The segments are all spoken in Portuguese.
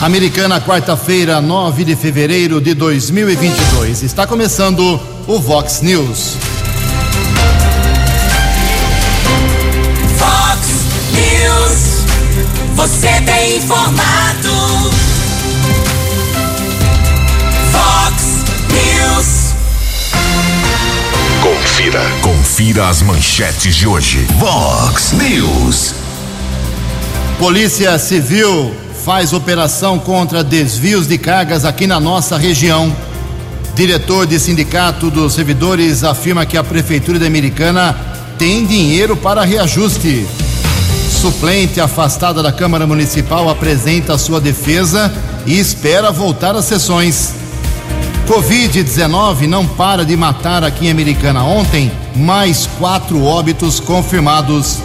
Americana, quarta-feira, 9 de fevereiro de 2022. Está começando o Vox News. Vox News. Você tem informado. Vox News. Confira. Confira as manchetes de hoje. Vox News. Polícia Civil faz operação contra desvios de cargas aqui na nossa região. Diretor de Sindicato dos Servidores afirma que a Prefeitura da Americana tem dinheiro para reajuste. Suplente afastada da Câmara Municipal apresenta sua defesa e espera voltar às sessões. Covid-19 não para de matar aqui em Americana. Ontem, mais quatro óbitos confirmados.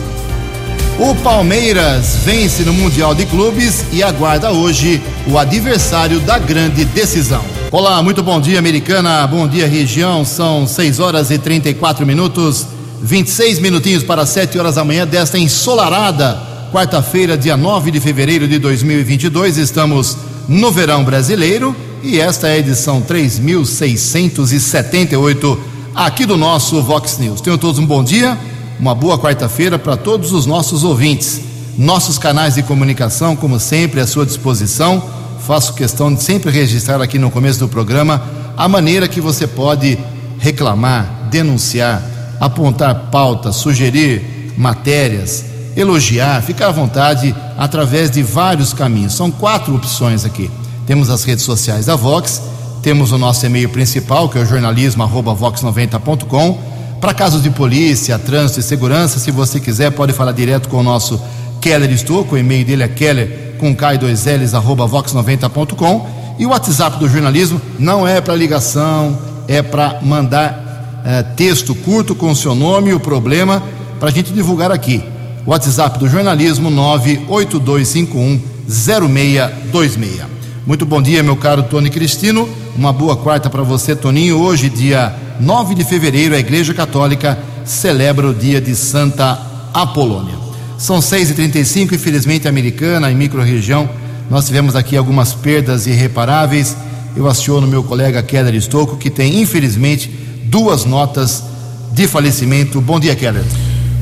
O Palmeiras vence no Mundial de Clubes e aguarda hoje o adversário da grande decisão. Olá, muito bom dia, Americana. Bom dia, região. São 6 horas e 34 minutos, 26 minutinhos para 7 horas da manhã desta ensolarada quarta-feira, dia 9 de fevereiro de 2022. Estamos no verão brasileiro e esta é a edição 3678 aqui do nosso Vox News. Tenham todos um bom dia uma boa quarta-feira para todos os nossos ouvintes. Nossos canais de comunicação, como sempre, à sua disposição. Faço questão de sempre registrar aqui no começo do programa a maneira que você pode reclamar, denunciar, apontar pautas, sugerir matérias, elogiar, ficar à vontade através de vários caminhos. São quatro opções aqui. Temos as redes sociais da Vox, temos o nosso e-mail principal, que é o jornalismo@vox90.com para casos de polícia, trânsito e segurança, se você quiser, pode falar direto com o nosso Keller Estouco. O e-mail dele é keller com K2Ls, arroba vox90.com. E o WhatsApp do jornalismo não é para ligação, é para mandar é, texto curto com o seu nome e o problema para a gente divulgar aqui. WhatsApp do jornalismo 98251 0626. Muito bom dia, meu caro Tony Cristino. Uma boa quarta para você, Toninho. Hoje, dia 9 de fevereiro, a Igreja Católica celebra o dia de Santa Apolônia. São 6h35, infelizmente, americana e microrregião. Nós tivemos aqui algumas perdas irreparáveis. Eu aciono meu colega Keller Estocco, que tem, infelizmente, duas notas de falecimento. Bom dia, Keller.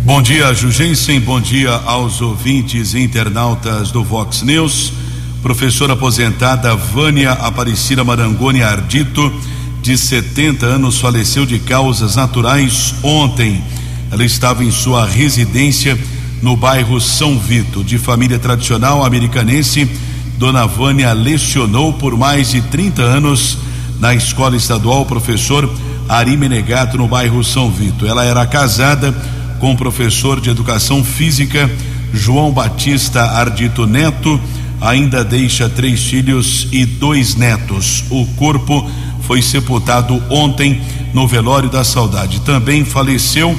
Bom dia, Jugensen. Bom dia aos ouvintes e internautas do Vox News. Professora aposentada Vânia Aparecida Marangoni Ardito de 70 anos, faleceu de causas naturais ontem. Ela estava em sua residência no bairro São Vito, de família tradicional americanense. Dona Vânia lecionou por mais de 30 anos na escola estadual professor Ari Menegato, no bairro São Vito. Ela era casada com o professor de educação física João Batista Ardito Neto. Ainda deixa três filhos e dois netos. O corpo foi sepultado ontem no velório da saudade. Também faleceu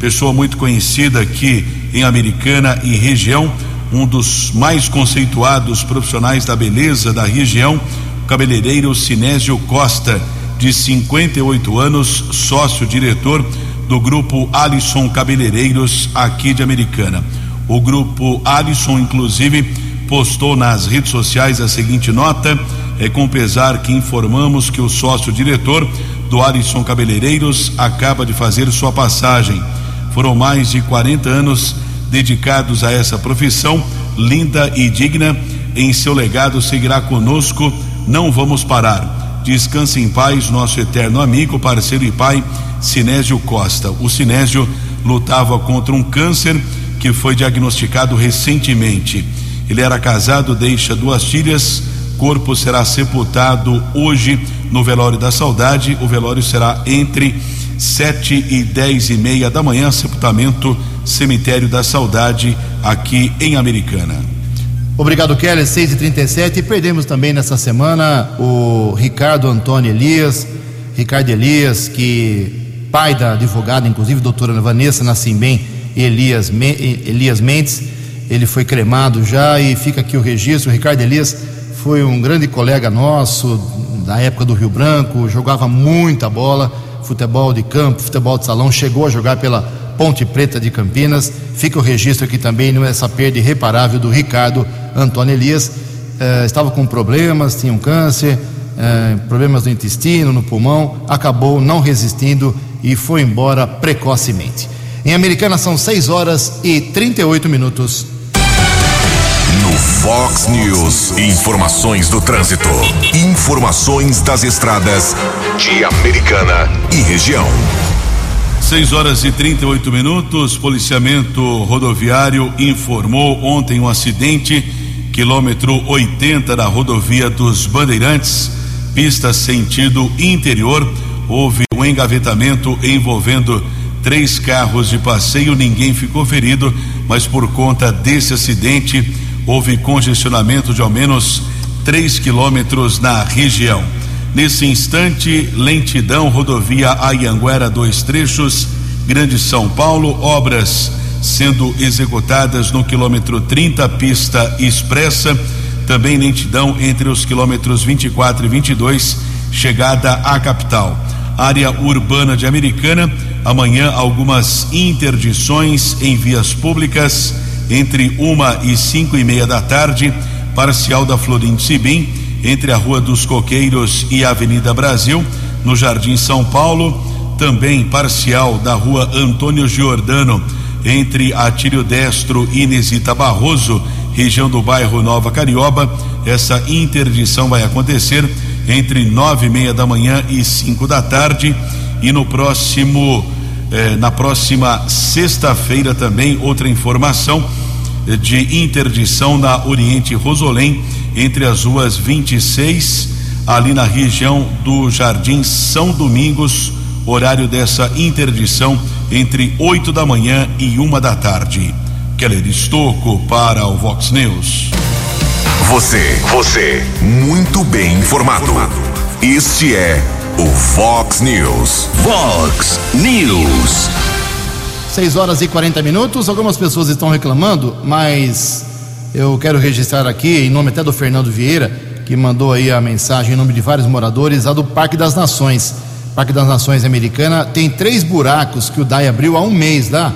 pessoa muito conhecida aqui em Americana e região, um dos mais conceituados profissionais da beleza da região, o cabeleireiro Sinésio Costa, de 58 anos, sócio-diretor do grupo Alisson Cabeleireiros aqui de Americana. O grupo Alisson, inclusive, postou nas redes sociais a seguinte nota: é com pesar que informamos que o sócio-diretor do Alisson Cabeleireiros acaba de fazer sua passagem. Foram mais de 40 anos dedicados a essa profissão linda e digna. Em seu legado seguirá conosco. Não vamos parar. Descanse em paz, nosso eterno amigo, parceiro e pai, Sinésio Costa. O Sinésio lutava contra um câncer que foi diagnosticado recentemente. Ele era casado, deixa duas filhas corpo será sepultado hoje no velório da saudade. O velório será entre sete e dez e meia da manhã, sepultamento cemitério da saudade aqui em Americana. Obrigado, Kelly. 6 e 37 e perdemos também nessa semana o Ricardo Antônio Elias. Ricardo Elias, que pai da advogada, inclusive doutora Vanessa Nascimbem Elias, Elias Mendes, ele foi cremado já e fica aqui o registro. Ricardo Elias foi um grande colega nosso da época do Rio Branco, jogava muita bola, futebol de campo, futebol de salão, chegou a jogar pela Ponte Preta de Campinas. Fica o registro aqui também nessa perda irreparável do Ricardo Antônio Elias, eh, estava com problemas, tinha um câncer, eh, problemas no intestino, no pulmão, acabou não resistindo e foi embora precocemente. Em Americana são 6 horas e 38 minutos. Fox News, informações do trânsito. Informações das estradas de Americana e região. 6 horas e 38 minutos. Policiamento rodoviário informou ontem um acidente, quilômetro 80 da rodovia dos Bandeirantes, pista sentido interior. Houve um engavetamento envolvendo três carros de passeio. Ninguém ficou ferido, mas por conta desse acidente houve congestionamento de ao menos 3 quilômetros na região. Nesse instante, lentidão, rodovia Ayanguera, dois trechos, Grande São Paulo, obras sendo executadas no quilômetro 30, pista expressa, também lentidão entre os quilômetros 24 e 22, chegada à capital. Área urbana de Americana, amanhã algumas interdições em vias públicas entre uma e cinco e meia da tarde, parcial da Florim Sibim, entre a Rua dos Coqueiros e a Avenida Brasil, no Jardim São Paulo, também parcial da Rua Antônio Giordano, entre Atílio Destro e Inesita Barroso, região do bairro Nova Carioba. Essa interdição vai acontecer entre nove e meia da manhã e cinco da tarde. E no próximo eh, na próxima sexta-feira também outra informação eh, de interdição na Oriente Rosolém entre as ruas 26 ali na região do Jardim São Domingos horário dessa interdição entre 8 da manhã e uma da tarde Keller Estocco para o Vox News Você, você, muito bem informado. Este é o Fox News. Fox News. 6 horas e 40 minutos. Algumas pessoas estão reclamando, mas eu quero registrar aqui, em nome até do Fernando Vieira, que mandou aí a mensagem em nome de vários moradores, a do Parque das Nações. Parque das Nações Americana tem três buracos que o DAI abriu há um mês lá,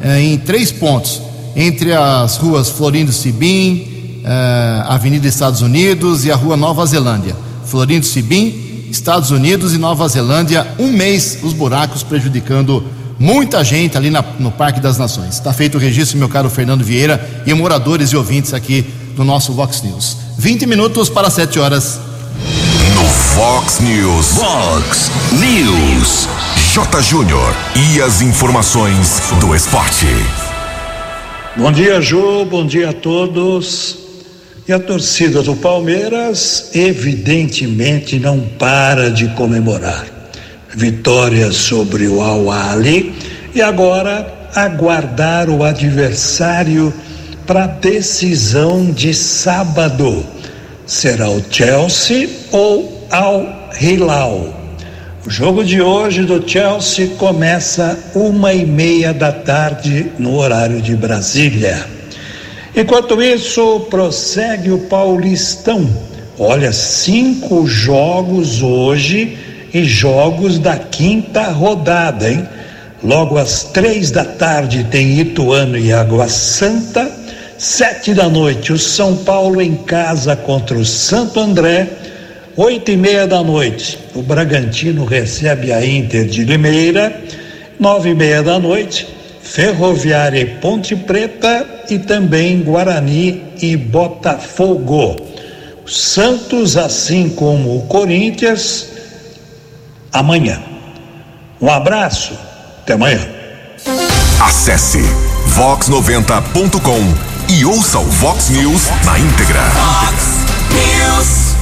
eh, em três pontos, entre as ruas Florindo Sibim, eh, Avenida Estados Unidos e a Rua Nova Zelândia. Florindo Sibim, Estados Unidos e Nova Zelândia, um mês os buracos prejudicando muita gente ali na- no Parque das Nações. Está feito o registro, meu caro Fernando Vieira, e moradores e ouvintes aqui do nosso Vox News. 20 minutos para 7 horas. No Fox News. Fox News. J. Júnior. E as informações do esporte. Bom dia, Ju. Bom dia a todos. E a torcida do Palmeiras, evidentemente, não para de comemorar. Vitória sobre o Al-Ali e agora aguardar o adversário para a decisão de sábado. Será o Chelsea ou Al Hilal? O jogo de hoje do Chelsea começa uma e meia da tarde no horário de Brasília. Enquanto isso, prossegue o Paulistão. Olha, cinco jogos hoje e jogos da quinta rodada, hein? Logo às três da tarde tem Ituano e Água Santa. Sete da noite, o São Paulo em casa contra o Santo André. Oito e meia da noite, o Bragantino recebe a Inter de Limeira. Nove e meia da noite, Ferroviária e Ponte Preta e também Guarani e Botafogo. Santos, assim como o Corinthians, amanhã. Um abraço, até amanhã. Acesse vox90.com e ouça o Vox News na íntegra. News.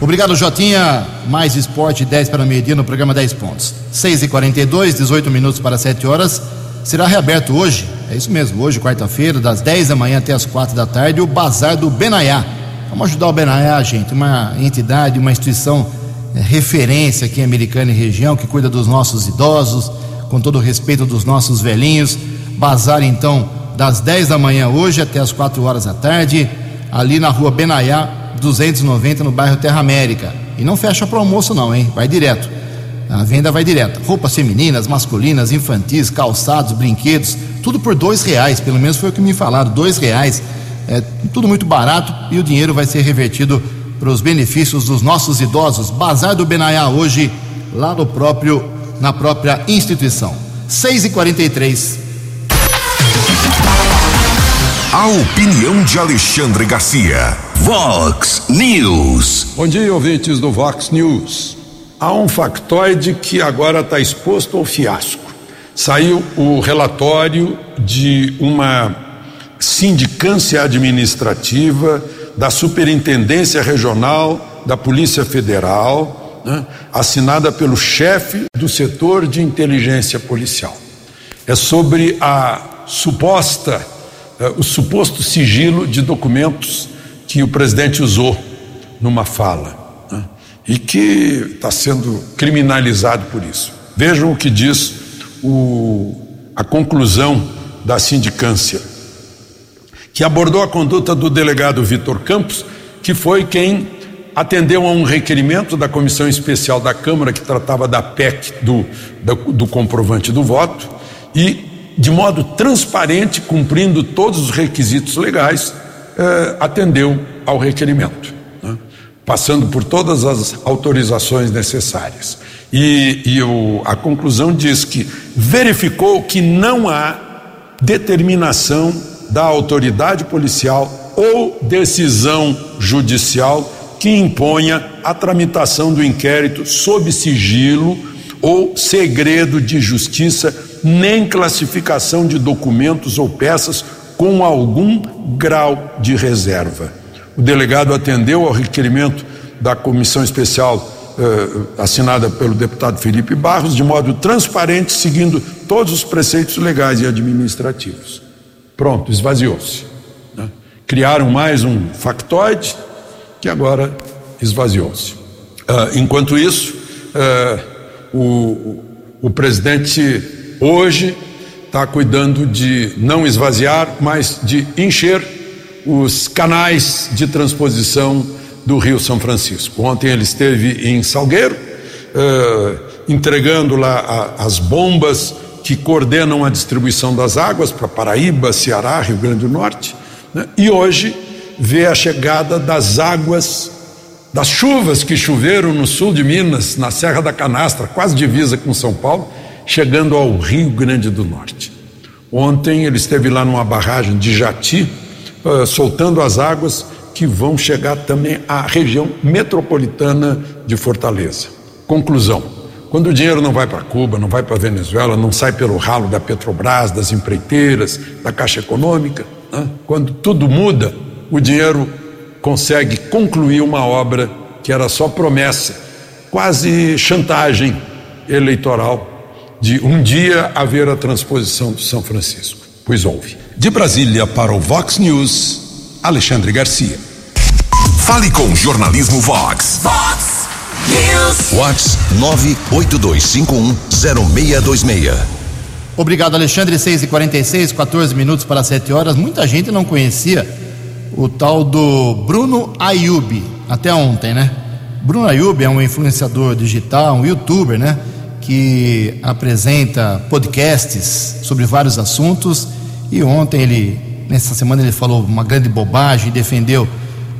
Obrigado, Jotinha. Mais esporte 10 para meio-dia no programa 10 pontos. 6 e 42 18 minutos para 7 horas. Será reaberto hoje, é isso mesmo, hoje, quarta-feira, das 10 da manhã até as 4 da tarde, o Bazar do Benaiá. Vamos ajudar o Benaiá, gente, uma entidade, uma instituição é, referência aqui em Americana e região, que cuida dos nossos idosos, com todo o respeito dos nossos velhinhos. Bazar, então, das 10 da manhã hoje até as 4 horas da tarde, ali na rua Benaiá, 290, no bairro Terra América. E não fecha para almoço, não, hein? Vai direto. A venda vai direto. Roupas femininas, masculinas, infantis, calçados, brinquedos, tudo por dois reais. Pelo menos foi o que me falaram, dois reais. É tudo muito barato e o dinheiro vai ser revertido para os benefícios dos nossos idosos. Bazar do Benaiá hoje, lá no próprio, na própria instituição. 6 e 43 A opinião de Alexandre Garcia. Vox News. Bom dia, ouvintes do Vox News. Há um factoide que agora está exposto ao fiasco. Saiu o relatório de uma sindicância administrativa da Superintendência Regional da Polícia Federal, né, assinada pelo chefe do setor de inteligência policial. É sobre a suposta, uh, o suposto sigilo de documentos que o presidente usou numa fala né, e que está sendo criminalizado por isso. Vejam o que diz o, a conclusão da sindicância que abordou a conduta do delegado Vitor Campos, que foi quem atendeu a um requerimento da Comissão Especial da Câmara que tratava da PEC do, do, do comprovante do voto e, de modo transparente, cumprindo todos os requisitos legais, eh, atendeu ao requerimento, né? passando por todas as autorizações necessárias. E, e o, a conclusão diz que verificou que não há determinação da autoridade policial ou decisão judicial que imponha a tramitação do inquérito sob sigilo ou segredo de justiça, nem classificação de documentos ou peças com algum grau de reserva. O delegado atendeu ao requerimento da comissão especial assinada pelo deputado Felipe Barros, de modo transparente, seguindo todos os preceitos legais e administrativos. Pronto, esvaziou-se. Né? Criaram mais um factoide que agora esvaziou-se. Uh, enquanto isso, uh, o, o presidente hoje está cuidando de não esvaziar, mas de encher os canais de transposição do Rio São Francisco. Ontem ele esteve em Salgueiro, uh, entregando lá a, as bombas que coordenam a distribuição das águas para Paraíba, Ceará, Rio Grande do Norte, né? e hoje vê a chegada das águas, das chuvas que choveram no sul de Minas, na Serra da Canastra, quase divisa com São Paulo, chegando ao Rio Grande do Norte. Ontem ele esteve lá numa barragem de Jati, uh, soltando as águas que vão chegar também à região metropolitana de Fortaleza. Conclusão quando o dinheiro não vai para Cuba, não vai para Venezuela, não sai pelo ralo da Petrobras, das empreiteiras, da Caixa Econômica, né? quando tudo muda, o dinheiro consegue concluir uma obra que era só promessa, quase chantagem eleitoral de um dia haver a transposição do São Francisco. Pois houve. De Brasília para o Vox News, Alexandre Garcia. Fale com o jornalismo Vox. Vox News. Vox 982510626. Obrigado, Alexandre. 6 e 46 14 minutos para 7 horas. Muita gente não conhecia o tal do Bruno Ayub, até ontem, né? Bruno Ayub é um influenciador digital, um youtuber, né? Que apresenta podcasts sobre vários assuntos. E ontem ele, nessa semana, ele falou uma grande bobagem, defendeu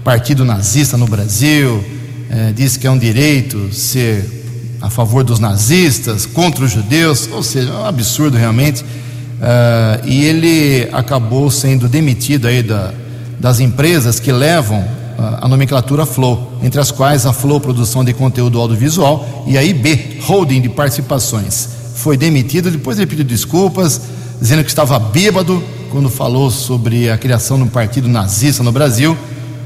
partido nazista no Brasil, é, disse que é um direito ser a favor dos nazistas, contra os judeus, ou seja, é um absurdo realmente. Uh, e ele acabou sendo demitido aí da, das empresas que levam uh, a nomenclatura Flow, entre as quais a Flow Produção de Conteúdo Audiovisual e a IB Holding de Participações. Foi demitido, depois ele pediu desculpas, dizendo que estava bêbado quando falou sobre a criação de um partido nazista no Brasil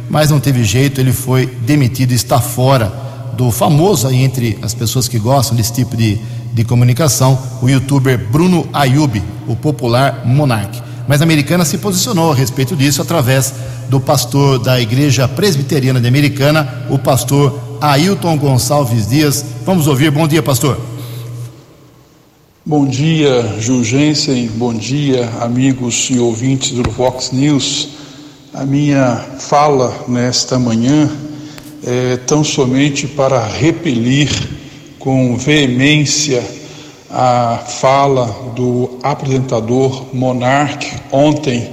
mas não teve jeito, ele foi demitido e está fora do famoso aí entre as pessoas que gostam desse tipo de, de comunicação, o youtuber Bruno Ayub, o popular Monark. Mas a americana se posicionou a respeito disso através do pastor da Igreja Presbiteriana de Americana, o pastor Ailton Gonçalves Dias. Vamos ouvir. Bom dia, pastor. Bom dia, Jurgensen. Bom dia, amigos e ouvintes do Vox News. A minha fala nesta manhã é tão somente para repelir com veemência a fala do apresentador Monark ontem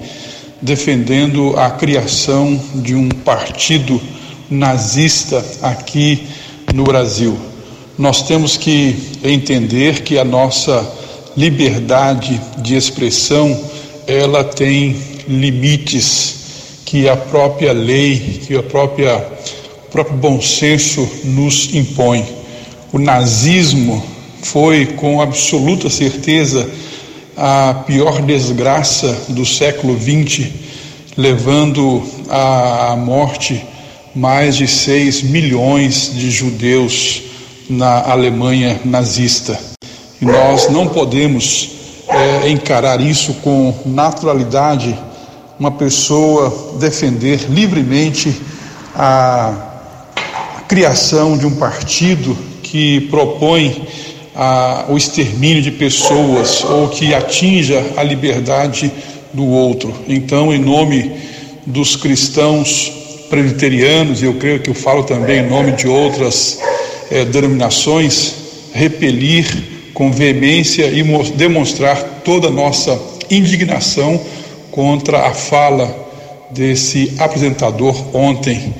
defendendo a criação de um partido nazista aqui no Brasil. Nós temos que entender que a nossa liberdade de expressão ela tem limites que a própria lei, que a própria o próprio bom senso nos impõe. O nazismo foi com absoluta certeza a pior desgraça do século XX, levando à morte mais de 6 milhões de judeus na Alemanha nazista. E nós não podemos é, encarar isso com naturalidade, uma pessoa defender livremente a criação de um partido que propõe a, o extermínio de pessoas ou que atinja a liberdade do outro. Então, em nome dos cristãos presbiterianos, e eu creio que eu falo também em nome de outras eh, denominações, repelir com veemência e demonstrar toda a nossa indignação contra a fala desse apresentador ontem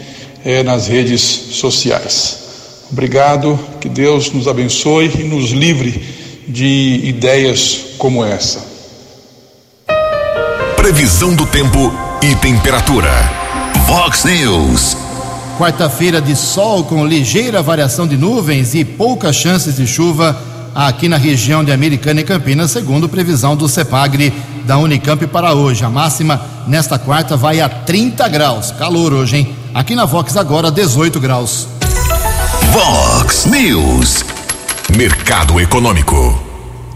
eh, nas redes sociais. Obrigado, que Deus nos abençoe e nos livre de ideias como essa. Previsão do tempo e temperatura. Vox News. Quarta-feira de sol com ligeira variação de nuvens e poucas chances de chuva aqui na região de Americana e Campinas, segundo previsão do CEPAGRE da Unicamp para hoje. A máxima nesta quarta vai a 30 graus. Calor hoje, hein? Aqui na Vox agora 18 graus. Vox News. Mercado Econômico.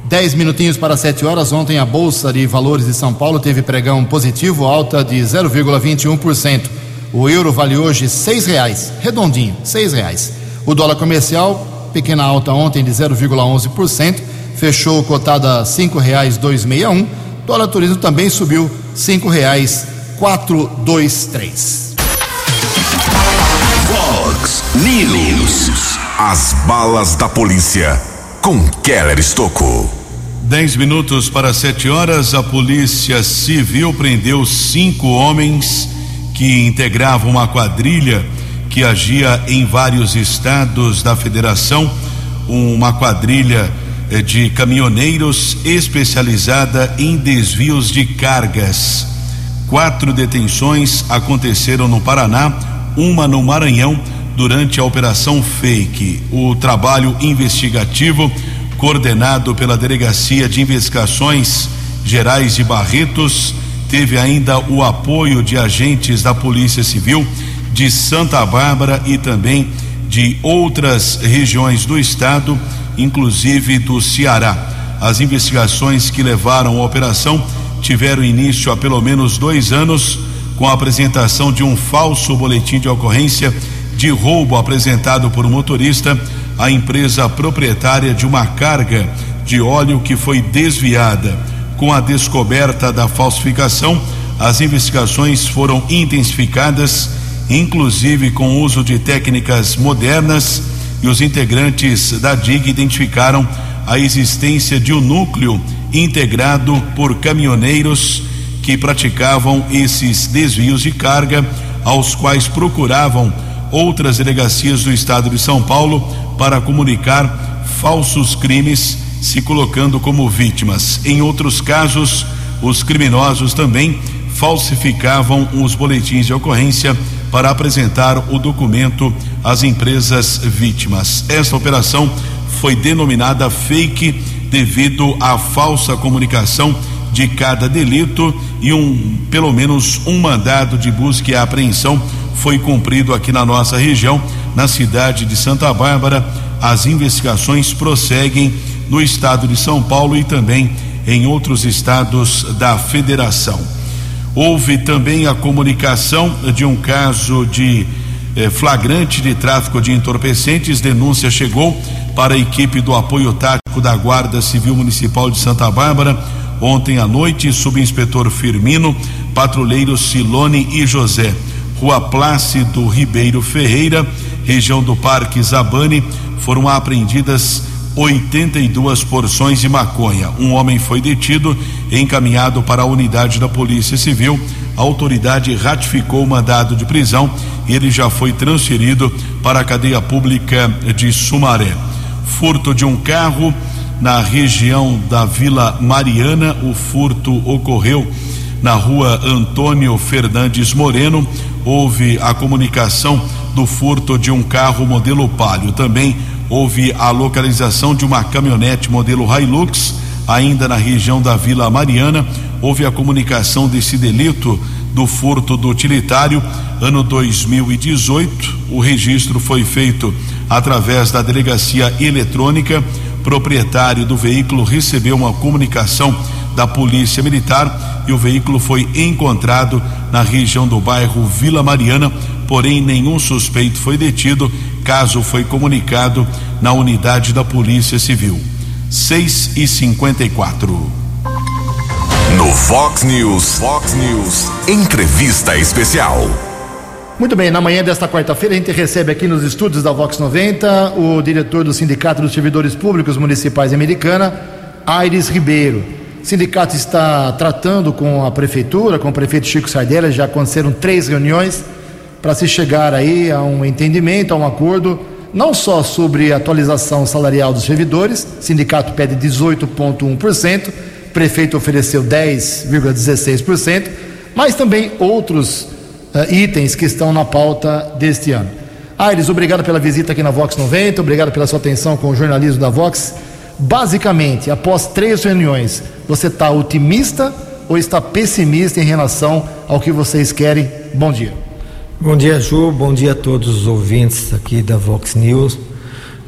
Dez minutinhos para sete horas. Ontem a Bolsa de Valores de São Paulo teve pregão positivo, alta de 0,21%. O euro vale hoje seis reais, redondinho, seis reais. O dólar comercial, pequena alta ontem de 0,11%, fechou cotado a cinco reais dois meia um. Dólar turismo também subiu cinco reais quatro dois três. Fox News. As balas da polícia com Keller Estocou. Dez minutos para sete horas, a Polícia Civil prendeu cinco homens que integravam uma quadrilha que agia em vários estados da federação, uma quadrilha eh, de caminhoneiros especializada em desvios de cargas. Quatro detenções aconteceram no Paraná, uma no Maranhão durante a Operação Fake. O trabalho investigativo, coordenado pela Delegacia de Investigações Gerais de Barretos, teve ainda o apoio de agentes da Polícia Civil de Santa Bárbara e também de outras regiões do estado, inclusive do Ceará. As investigações que levaram a operação tiveram início há pelo menos dois anos com a apresentação de um falso boletim de ocorrência de roubo apresentado por um motorista à empresa proprietária de uma carga de óleo que foi desviada. Com a descoberta da falsificação, as investigações foram intensificadas, inclusive com o uso de técnicas modernas, e os integrantes da DIG identificaram a existência de um núcleo integrado por caminhoneiros que praticavam esses desvios de carga, aos quais procuravam outras delegacias do estado de São Paulo para comunicar falsos crimes, se colocando como vítimas. Em outros casos, os criminosos também falsificavam os boletins de ocorrência para apresentar o documento às empresas vítimas. Esta operação foi denominada fake devido à falsa comunicação de cada delito e um pelo menos um mandado de busca e apreensão foi cumprido aqui na nossa região, na cidade de Santa Bárbara. As investigações prosseguem no estado de São Paulo e também em outros estados da federação. Houve também a comunicação de um caso de eh, flagrante de tráfico de entorpecentes. Denúncia chegou para a equipe do apoio tático da Guarda Civil Municipal de Santa Bárbara Ontem à noite, subinspetor Firmino, patrulheiros Silone e José, Rua Plácido Ribeiro Ferreira, região do Parque Zabane, foram apreendidas 82 porções de maconha. Um homem foi detido e encaminhado para a unidade da Polícia Civil. A autoridade ratificou o mandado de prisão e ele já foi transferido para a cadeia pública de Sumaré. Furto de um carro na região da Vila Mariana. O furto ocorreu na rua Antônio Fernandes Moreno. Houve a comunicação do furto de um carro modelo Palio. Também houve a localização de uma caminhonete modelo Hilux, ainda na região da Vila Mariana. Houve a comunicação desse delito do furto do utilitário, ano 2018. O registro foi feito através da delegacia eletrônica. Proprietário do veículo recebeu uma comunicação da Polícia Militar e o veículo foi encontrado na região do bairro Vila Mariana, porém nenhum suspeito foi detido caso foi comunicado na unidade da Polícia Civil. 6 e 54. No Fox News, Fox News, entrevista especial. Muito bem, na manhã desta quarta-feira a gente recebe aqui nos estúdios da Vox 90 o diretor do Sindicato dos Servidores Públicos Municipais Americana, Aires Ribeiro. O sindicato está tratando com a prefeitura, com o prefeito Chico Sardella, já aconteceram três reuniões para se chegar aí a um entendimento, a um acordo, não só sobre atualização salarial dos servidores, sindicato pede 18,1%, o prefeito ofereceu 10,16%, mas também outros uh, itens que estão na pauta deste ano. Aires, obrigado pela visita aqui na Vox 90, obrigado pela sua atenção com o jornalismo da Vox. Basicamente, após três reuniões, você está otimista ou está pessimista em relação ao que vocês querem? Bom dia. Bom dia, Ju. Bom dia a todos os ouvintes aqui da Vox News.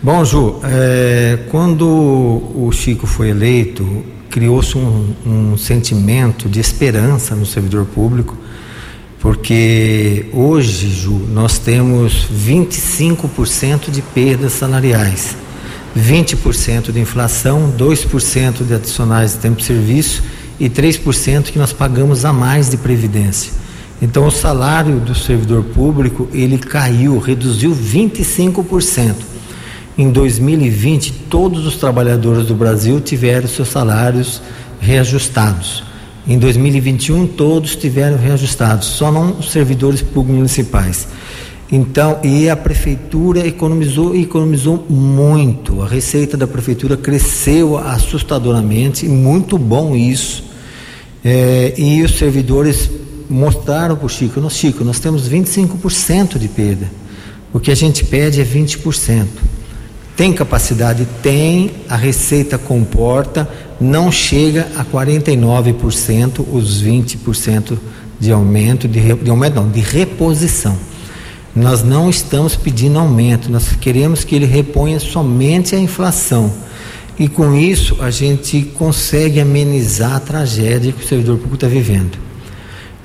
Bom, Ju, é, quando o Chico foi eleito, criou-se um, um sentimento de esperança no servidor público, porque hoje, Ju, nós temos 25% de perdas salariais, 20% de inflação, 2% de adicionais de tempo de serviço e 3% que nós pagamos a mais de previdência. Então o salário do servidor público ele caiu, reduziu 25%. Em 2020, todos os trabalhadores do Brasil tiveram seus salários reajustados. Em 2021, todos tiveram reajustados, só não os servidores públicos municipais. Então, e a prefeitura economizou economizou muito. A receita da prefeitura cresceu assustadoramente, muito bom isso. É, e os servidores mostraram para o Chico, nós, Chico, nós temos 25% de perda. O que a gente pede é 20%. Tem capacidade? Tem, a receita comporta, não chega a 49% os 20% de aumento, de, de aumento não, de reposição. Nós não estamos pedindo aumento, nós queremos que ele reponha somente a inflação. E com isso a gente consegue amenizar a tragédia que o servidor público está vivendo.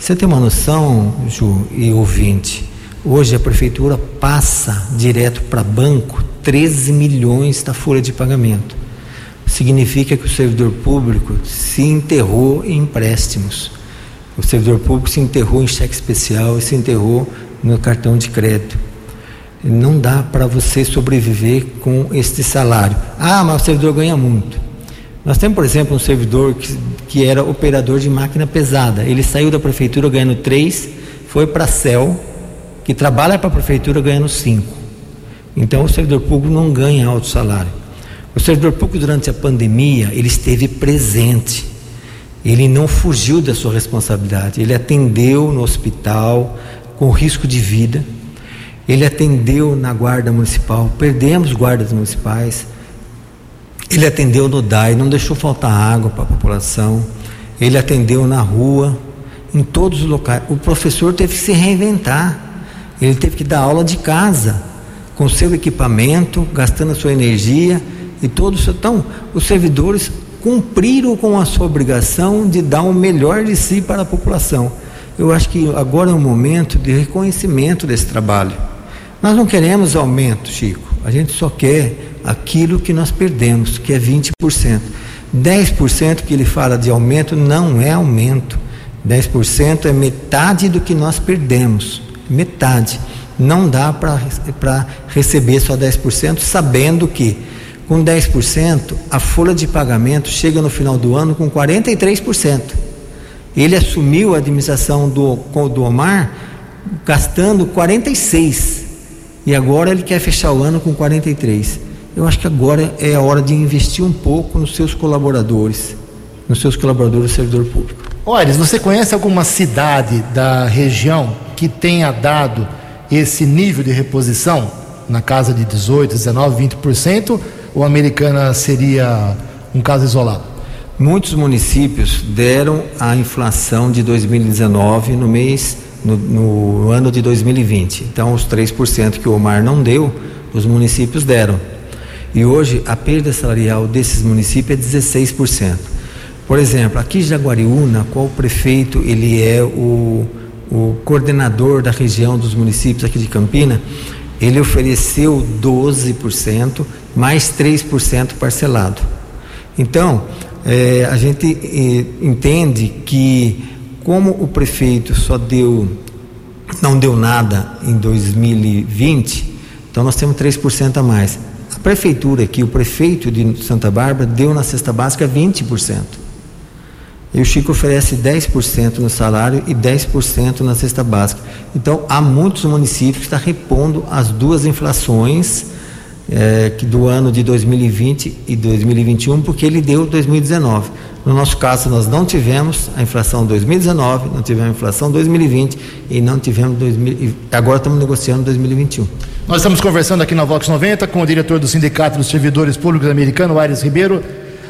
Você tem uma noção, Ju e ouvinte, hoje a prefeitura passa direto para banco 13 milhões da folha de pagamento. Significa que o servidor público se enterrou em empréstimos. O servidor público se enterrou em cheque especial e se enterrou no cartão de crédito. Não dá para você sobreviver com este salário. Ah, mas o servidor ganha muito. Nós temos, por exemplo, um servidor que, que era operador de máquina pesada. Ele saiu da prefeitura ganhando três, foi para a CEL, que trabalha para a prefeitura ganhando cinco. Então o servidor público não ganha alto salário. O servidor público durante a pandemia, ele esteve presente. Ele não fugiu da sua responsabilidade. Ele atendeu no hospital com risco de vida. Ele atendeu na guarda municipal. Perdemos guardas municipais. Ele atendeu no DAI, não deixou faltar água para a população. Ele atendeu na rua, em todos os locais. O professor teve que se reinventar. Ele teve que dar aula de casa, com seu equipamento, gastando a sua energia e todos. Então, os servidores cumpriram com a sua obrigação de dar o melhor de si para a população. Eu acho que agora é um momento de reconhecimento desse trabalho. Nós não queremos aumento, Chico. A gente só quer aquilo que nós perdemos, que é 20%. 10% que ele fala de aumento não é aumento. 10% é metade do que nós perdemos. Metade. Não dá para receber só 10%, sabendo que Com 10%, a folha de pagamento chega no final do ano com 43%. Ele assumiu a administração do, do Omar gastando 46 e agora ele quer fechar o ano com 43. Eu acho que agora é a hora de investir um pouco nos seus colaboradores, nos seus colaboradores do servidor público. Olha, você conhece alguma cidade da região que tenha dado esse nível de reposição na casa de 18, 19, 20%? Ou a americana seria um caso isolado? Muitos municípios deram a inflação de 2019 no mês no, no ano de 2020. Então, os 3% que o Omar não deu, os municípios deram. E hoje a perda salarial desses municípios é 16%. Por exemplo, aqui em Jaguariúna, qual prefeito ele é o, o coordenador da região dos municípios aqui de Campina, ele ofereceu 12%, mais 3% parcelado. Então, é, a gente é, entende que como o prefeito só deu, não deu nada em 2020, então nós temos 3% a mais. Prefeitura aqui, o prefeito de Santa Bárbara, deu na cesta básica 20%. E o Chico oferece 10% no salário e 10% na cesta básica. Então, há muitos municípios que estão repondo as duas inflações é, que do ano de 2020 e 2021, porque ele deu 2019. No nosso caso, nós não tivemos a inflação 2019, não tivemos a inflação 2020 e não tivemos 2000, agora estamos negociando 2021. Nós estamos conversando aqui na Vox 90 com o diretor do Sindicato dos Servidores Públicos Americano, Aires Ribeiro.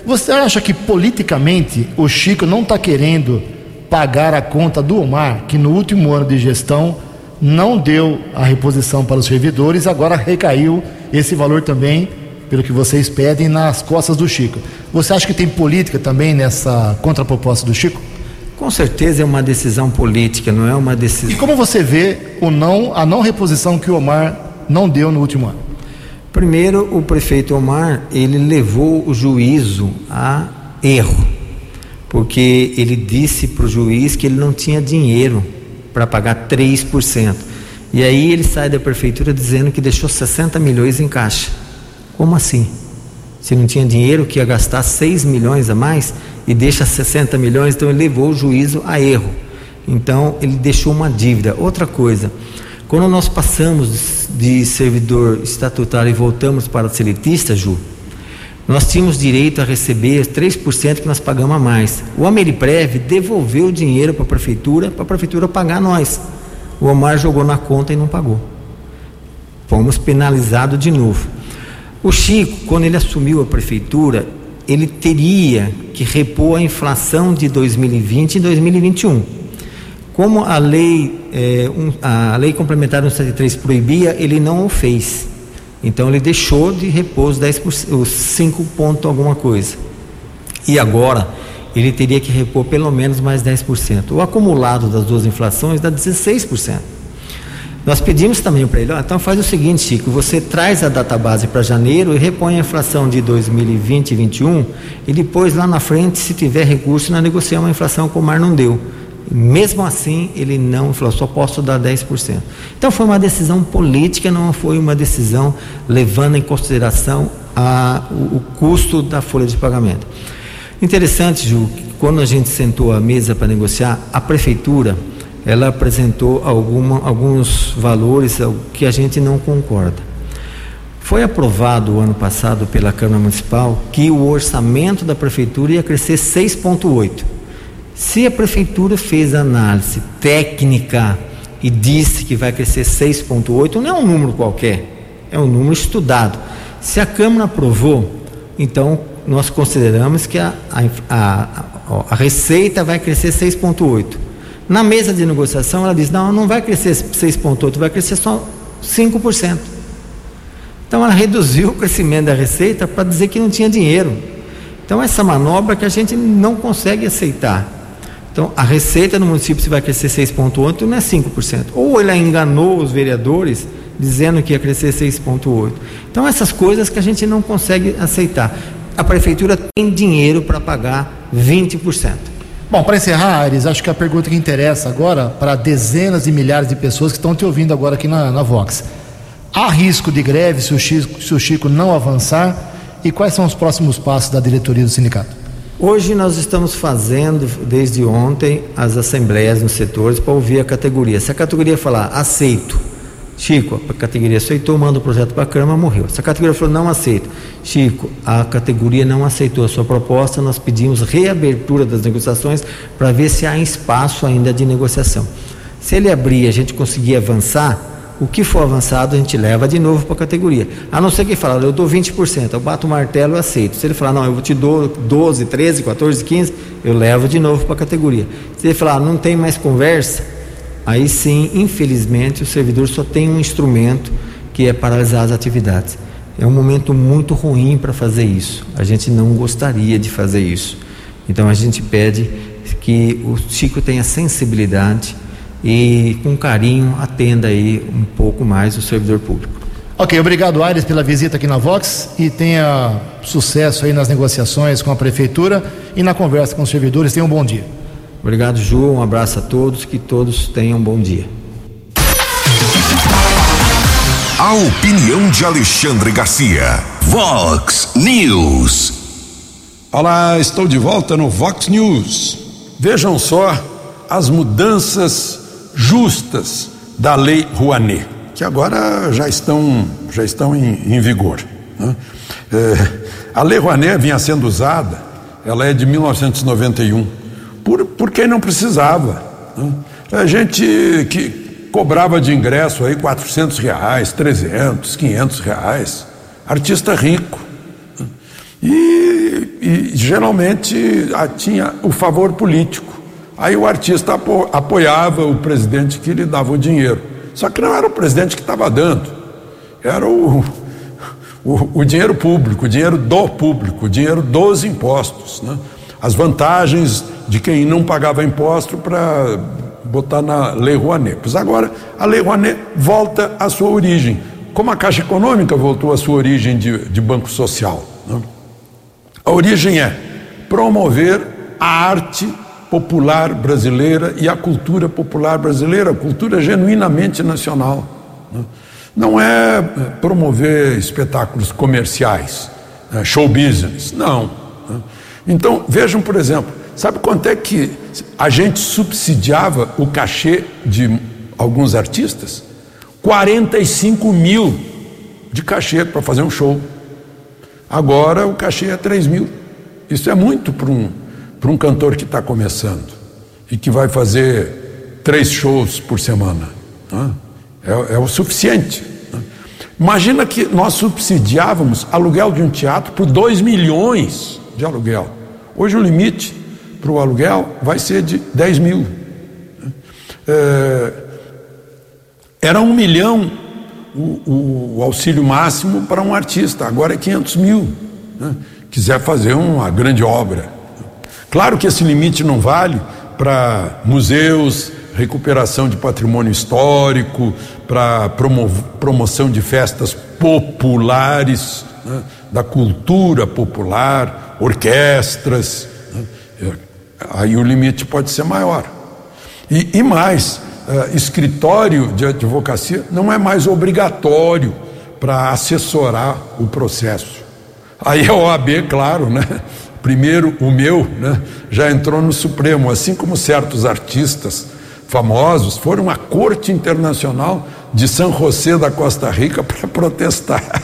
Você acha que politicamente o Chico não está querendo pagar a conta do Omar, que no último ano de gestão não deu a reposição para os servidores, agora recaiu esse valor também pelo que vocês pedem, nas costas do Chico. Você acha que tem política também nessa contraproposta do Chico? Com certeza é uma decisão política, não é uma decisão. E como você vê o não, a não reposição que o Omar não deu no último ano? Primeiro, o prefeito Omar, ele levou o juízo a erro, porque ele disse para o juiz que ele não tinha dinheiro para pagar 3%. E aí ele sai da prefeitura dizendo que deixou 60 milhões em caixa. Como assim? Se não tinha dinheiro, que ia gastar 6 milhões a mais e deixa 60 milhões, então ele levou o juízo a erro. Então ele deixou uma dívida. Outra coisa, quando nós passamos de servidor estatutário e voltamos para seletista, Ju, nós tínhamos direito a receber 3% que nós pagamos a mais. O Ameriprev devolveu o dinheiro para a prefeitura, para a prefeitura pagar nós. O Omar jogou na conta e não pagou. Fomos penalizados de novo. O Chico, quando ele assumiu a prefeitura, ele teria que repor a inflação de 2020 e 2021. Como a lei, é, um, a lei complementar 173 proibia, ele não o fez. Então ele deixou de repor os, 10%, os 5 pontos alguma coisa. E agora ele teria que repor pelo menos mais 10%. O acumulado das duas inflações dá 16%. Nós pedimos também para ele, ó, então faz o seguinte, Chico, você traz a database para janeiro e repõe a inflação de 2020 e 2021 e depois lá na frente, se tiver recurso, nós negociamos a inflação que o Mar não deu. Mesmo assim, ele não falou, só posso dar 10%. Então foi uma decisão política, não foi uma decisão levando em consideração a, o, o custo da folha de pagamento. Interessante, Ju, quando a gente sentou à mesa para negociar, a prefeitura ela apresentou alguma, alguns valores que a gente não concorda. Foi aprovado o ano passado pela Câmara Municipal que o orçamento da prefeitura ia crescer 6,8. Se a prefeitura fez análise técnica e disse que vai crescer 6,8, não é um número qualquer, é um número estudado. Se a Câmara aprovou, então nós consideramos que a, a, a, a receita vai crescer 6,8 na mesa de negociação, ela diz: não, não vai crescer 6,8%, vai crescer só 5%. Então, ela reduziu o crescimento da receita para dizer que não tinha dinheiro. Então, essa manobra que a gente não consegue aceitar. Então, a receita no município se vai crescer 6,8% não é 5%. Ou ele enganou os vereadores dizendo que ia crescer 6,8%. Então, essas coisas que a gente não consegue aceitar. A prefeitura tem dinheiro para pagar 20%. Bom, para encerrar, Ares, acho que a pergunta que interessa agora para dezenas e milhares de pessoas que estão te ouvindo agora aqui na, na Vox. Há risco de greve se o, Chico, se o Chico não avançar? e quais são os próximos passos da diretoria do sindicato? Hoje nós estamos fazendo, desde ontem, as assembleias nos setores para ouvir a categoria. Se a categoria falar aceito, Chico, a categoria aceitou, manda o projeto para a Câmara, morreu. Se a categoria falou não aceito, Chico, a categoria não aceitou a sua proposta, nós pedimos reabertura das negociações para ver se há espaço ainda de negociação. Se ele abrir e a gente conseguir avançar, o que for avançado a gente leva de novo para a categoria. A não ser que fale, eu dou 20%, eu bato o martelo e aceito. Se ele falar, não, eu te dou 12, 13, 14, 15, eu levo de novo para a categoria. Se ele falar, não tem mais conversa, aí sim, infelizmente, o servidor só tem um instrumento que é paralisar as atividades. É um momento muito ruim para fazer isso. A gente não gostaria de fazer isso. Então a gente pede que o Chico tenha sensibilidade e com carinho atenda aí um pouco mais o servidor público. Ok, obrigado Aires pela visita aqui na Vox e tenha sucesso aí nas negociações com a prefeitura e na conversa com os servidores. Tenha um bom dia. Obrigado, Ju. Um abraço a todos. Que todos tenham um bom dia. A opinião de Alexandre Garcia. Vox News. Olá, estou de volta no Vox News. Vejam só as mudanças justas da Lei Rouanet, que agora já estão, já estão em, em vigor. Né? É, a Lei Rouanet vinha sendo usada, ela é de 1991, por, por quem não precisava. Né? A gente que cobrava de ingresso aí 400 reais, 300, 500 reais, artista rico. Né? E, e geralmente tinha o favor político. Aí o artista apo, apoiava o presidente que lhe dava o dinheiro. Só que não era o presidente que estava dando, era o, o, o, dinheiro público, o dinheiro do público, o dinheiro dos impostos. Né? As vantagens de quem não pagava imposto para botar na Lei Rouanet. Pois agora a Lei Rouanet volta à sua origem, como a Caixa Econômica voltou à sua origem de, de banco social. Né? A origem é promover a arte popular brasileira e a cultura popular brasileira, cultura genuinamente nacional. Né? Não é promover espetáculos comerciais, né? show business, não. Então, vejam, por exemplo, sabe quanto é que a gente subsidiava o cachê de alguns artistas? 45 mil de cachê para fazer um show. Agora o cachê é 3 mil. Isso é muito para um, um cantor que está começando e que vai fazer três shows por semana. Né? É, é, o suficiente. Né? Imagina que nós subsidiávamos aluguel de um teatro por 2 milhões de aluguel. Hoje o limite para o aluguel vai ser de 10 mil. É, era um milhão o, o, auxílio máximo para um artista, agora é 500 mil. Né? Quiser fazer uma grande obra. Claro que esse limite não vale para museus, recuperação de patrimônio histórico, para promo promoção de festas populares, né, da cultura popular, orquestras. Né, é, aí o limite pode ser maior. E, e mais, uh, escritório de advocacia não é mais obrigatório para assessorar o processo. Aí a OAB, claro, né? Primeiro, o meu, né, já entrou no Supremo, assim como certos artistas famosos foram à Corte Internacional de São José da Costa Rica para protestar.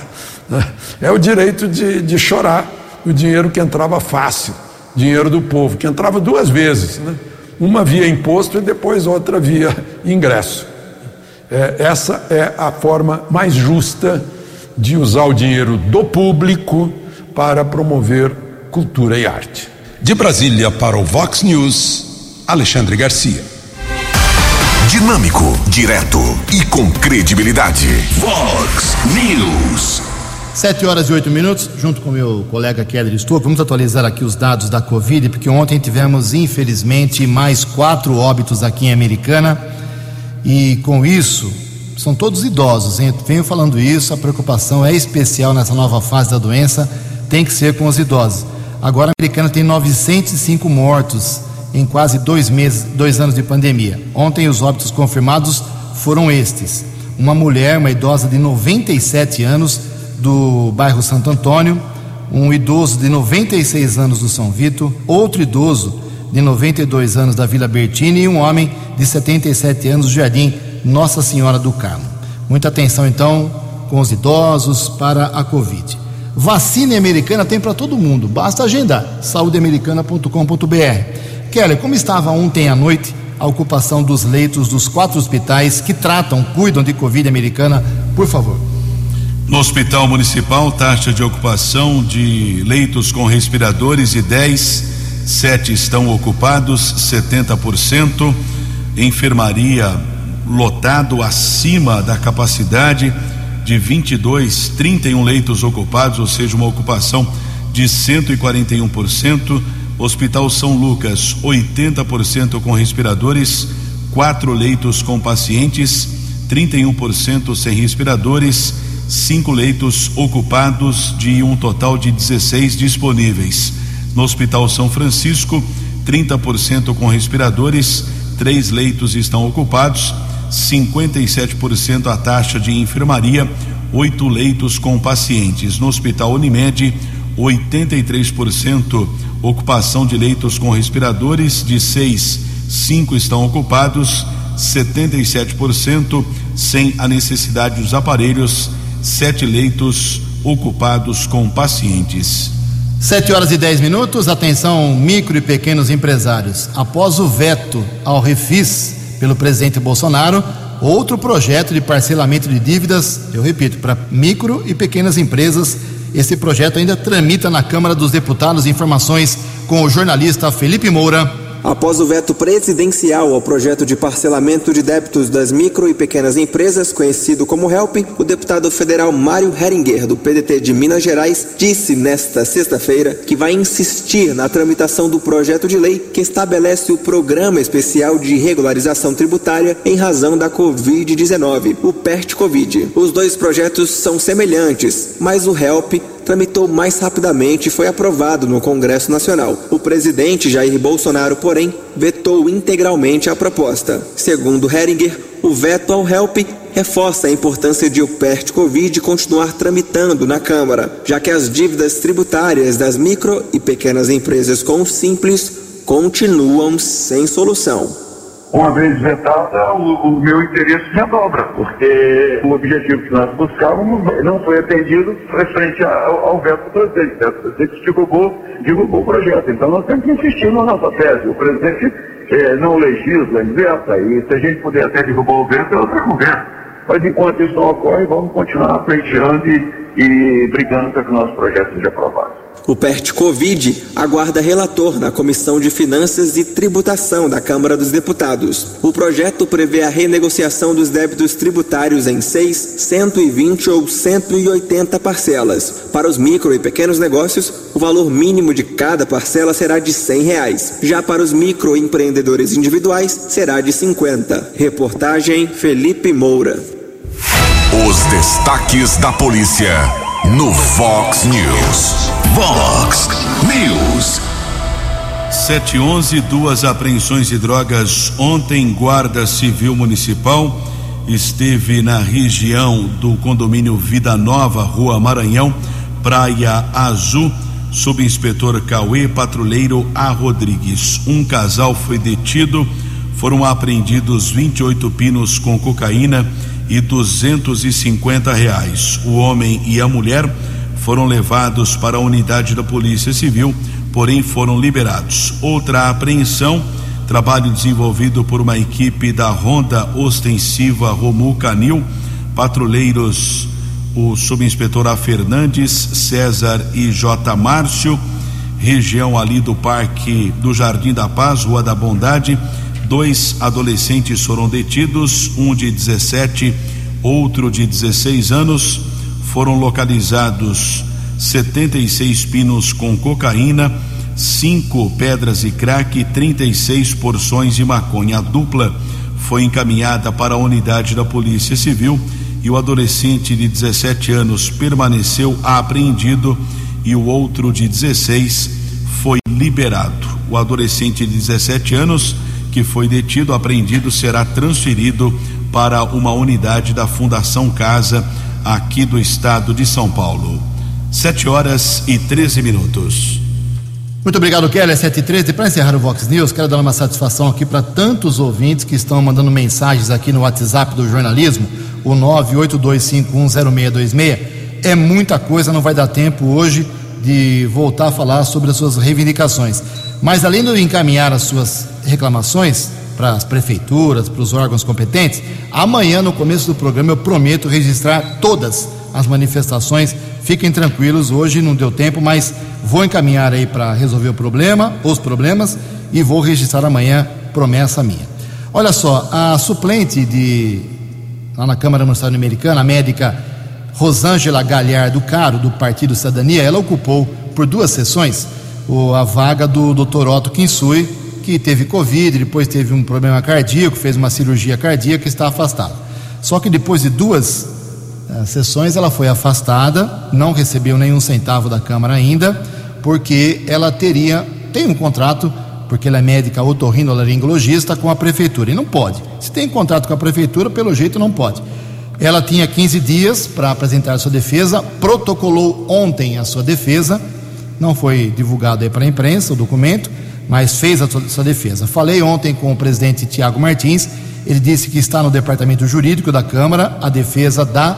Né. É o direito de, de chorar o dinheiro que entrava fácil, dinheiro do povo, que entrava duas vezes, né? uma via imposto e depois outra via ingresso. É, essa é a forma mais justa de usar o dinheiro do público para promover cultura e arte. De Brasília para o Vox News, Alexandre Garcia. Dinâmico, direto e com credibilidade. Vox News. Sete horas e oito minutos, junto com meu colega Keller Estou, vamos atualizar aqui os dados da Covid, porque ontem tivemos, infelizmente, mais quatro óbitos aqui em Americana. E com isso, são todos idosos, hein? venho falando isso, a preocupação é especial nessa nova fase da doença, tem que ser com os idosos. Agora a americana tem 905 mortos em quase dois meses, dois anos de pandemia. Ontem os óbitos confirmados foram estes: uma mulher, uma idosa de 97 anos do bairro Santo Antônio, um idoso de 96 anos do São Vito, outro idoso de 92 anos da Vila Bertini e um homem de 77 anos do Jardim Nossa Senhora do Carmo. Muita atenção então com os idosos para a Covid. Vacina americana tem para todo mundo, basta agendar saudeamericana.com.br. Kelly, como estava ontem à noite a ocupação dos leitos dos quatro hospitais que tratam, cuidam de Covid americana, por favor. No Hospital Municipal, taxa de ocupação de leitos com respiradores e 10, 7 estão ocupados, 70%. Enfermaria lotado acima da capacidade de 22, 31 leitos ocupados, ou seja, uma ocupação de 141%. Hospital São Lucas, 80% com respiradores, quatro leitos com pacientes, 31% sem respiradores, cinco leitos ocupados de um total de 16 disponíveis. No Hospital São Francisco, 30% com respiradores, três leitos estão ocupados, 57% a taxa de enfermaria, oito leitos com pacientes. No Hospital Unimed, 83% ocupação de leitos com respiradores, de seis, cinco estão ocupados, 77% sem a necessidade dos aparelhos, sete leitos ocupados com pacientes. Sete horas e dez minutos, atenção micro e pequenos empresários. Após o veto ao refis pelo presidente Bolsonaro, outro projeto de parcelamento de dívidas, eu repito, para micro e pequenas empresas esse projeto ainda tramita na Câmara dos Deputados. Informações com o jornalista Felipe Moura. Após o veto presidencial ao projeto de parcelamento de débitos das micro e pequenas empresas, conhecido como HELP, o deputado federal Mário Heringer, do PDT de Minas Gerais, disse nesta sexta-feira que vai insistir na tramitação do projeto de lei que estabelece o Programa Especial de Regularização Tributária em razão da Covid-19, o PERT-Covid. Os dois projetos são semelhantes, mas o HELP tramitou mais rapidamente e foi aprovado no Congresso Nacional. O presidente Jair Bolsonaro, porém, vetou integralmente a proposta. Segundo Heringer, o veto ao HELP reforça a importância de o PERT-Covid continuar tramitando na Câmara, já que as dívidas tributárias das micro e pequenas empresas com o Simples continuam sem solução uma vez vetada, o, o, meu interesse já dobra, porque o objetivo que nós buscávamos não foi atendido frente ao, ao veto do presidente. O presidente divulgou, divulgou o projeto. Então nós temos que insistir na nossa tese. O presidente eh, não legisla, inventa, e se a gente puder até divulgar o veto, é outra conversa. Mas enquanto isso não ocorre, vamos continuar pleiteando e, e brigando para que o nosso projeto seja aprovado. O PERT Covid aguarda relator na Comissão de Finanças e Tributação da Câmara dos Deputados. O projeto prevê a renegociação dos débitos tributários em 6, 120 ou 180 parcelas. Para os micro e pequenos negócios, o valor mínimo de cada parcela será de 100 reais. Já para os microempreendedores individuais, será de 50. Reportagem Felipe Moura. Os destaques da polícia no Fox News. Fox News. 711, duas apreensões de drogas ontem. Guarda Civil Municipal esteve na região do condomínio Vida Nova, Rua Maranhão, Praia Azul. Subinspetor Cauê, patrulheiro A. Rodrigues. Um casal foi detido. Foram apreendidos 28 pinos com cocaína e 250 reais. O homem e a mulher foram levados para a unidade da Polícia Civil, porém foram liberados. Outra apreensão, trabalho desenvolvido por uma equipe da Ronda Ostensiva Romu Canil, patrulheiros o subinspetor A. Fernandes, César e J. Márcio, região ali do Parque do Jardim da Paz, Rua da Bondade Dois adolescentes foram detidos, um de 17, outro de 16 anos. Foram localizados 76 pinos com cocaína, cinco pedras e crack, 36 porções de maconha. A dupla foi encaminhada para a unidade da Polícia Civil e o adolescente de 17 anos permaneceu apreendido e o outro de 16 foi liberado. O adolescente de 17 anos que foi detido, apreendido, será transferido para uma unidade da Fundação Casa aqui do estado de São Paulo. Sete horas e 13 minutos. Muito obrigado, Kelly. 7 e 13. Para encerrar o Vox News, quero dar uma satisfação aqui para tantos ouvintes que estão mandando mensagens aqui no WhatsApp do jornalismo, o 982510626. É muita coisa, não vai dar tempo hoje de voltar a falar sobre as suas reivindicações. Mas além de encaminhar as suas reclamações para as prefeituras, para os órgãos competentes, amanhã, no começo do programa, eu prometo registrar todas as manifestações. Fiquem tranquilos, hoje não deu tempo, mas vou encaminhar aí para resolver o problema, os problemas, e vou registrar amanhã, promessa minha. Olha só, a suplente de lá na Câmara Municipal Americana, a médica Rosângela Galhardo Caro, do Partido Cidadania, ela ocupou por duas sessões a vaga do Dr. Otto Kinsui, que teve Covid, depois teve um problema cardíaco, fez uma cirurgia cardíaca e está afastado. Só que depois de duas uh, sessões ela foi afastada, não recebeu nenhum centavo da Câmara ainda, porque ela teria, tem um contrato, porque ela é médica otorrinolaringologista com a prefeitura, e não pode. Se tem contrato com a prefeitura, pelo jeito não pode. Ela tinha 15 dias para apresentar a sua defesa, protocolou ontem a sua defesa, não foi divulgado aí para a imprensa o documento, mas fez a sua, defesa. Falei ontem com o presidente Tiago Martins, ele disse que está no departamento jurídico da Câmara a defesa da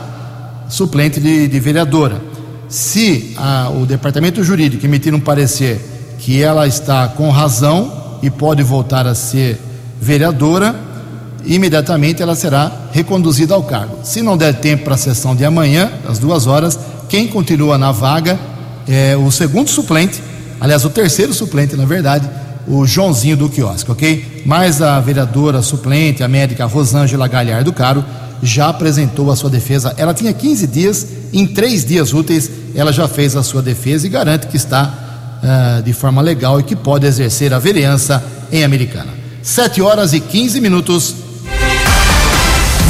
suplente de, de vereadora. Se a, o departamento jurídico emitir um parecer que ela está com razão e pode voltar a ser vereadora, imediatamente ela será reconduzida ao cargo. Se não der tempo para a sessão de amanhã, às duas horas, quem continua na vaga é o segundo suplente, aliás, o terceiro suplente, na verdade, o Joãozinho do quiosque, ok? Mas a vereadora suplente, a médica Rosângela Galhardo Caro, já apresentou a sua defesa. Ela tinha 15 dias, em três dias úteis, ela já fez a sua defesa e garante que está uh, de forma legal e que pode exercer a vereança em Americana. 7 horas e 15 minutos.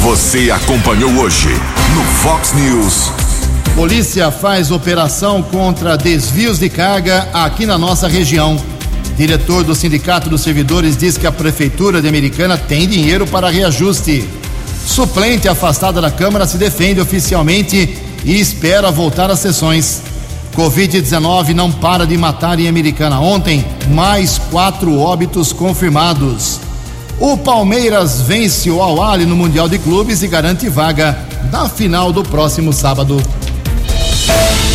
Você acompanhou hoje no Fox News. Polícia faz operação contra desvios de carga aqui na nossa região. Diretor do Sindicato dos Servidores diz que a Prefeitura de Americana tem dinheiro para reajuste. Suplente afastada da Câmara se defende oficialmente e espera voltar às sessões. Covid-19 não para de matar em Americana. Ontem, mais quatro óbitos confirmados. O Palmeiras vence o al no Mundial de Clubes e garante vaga na final do próximo sábado.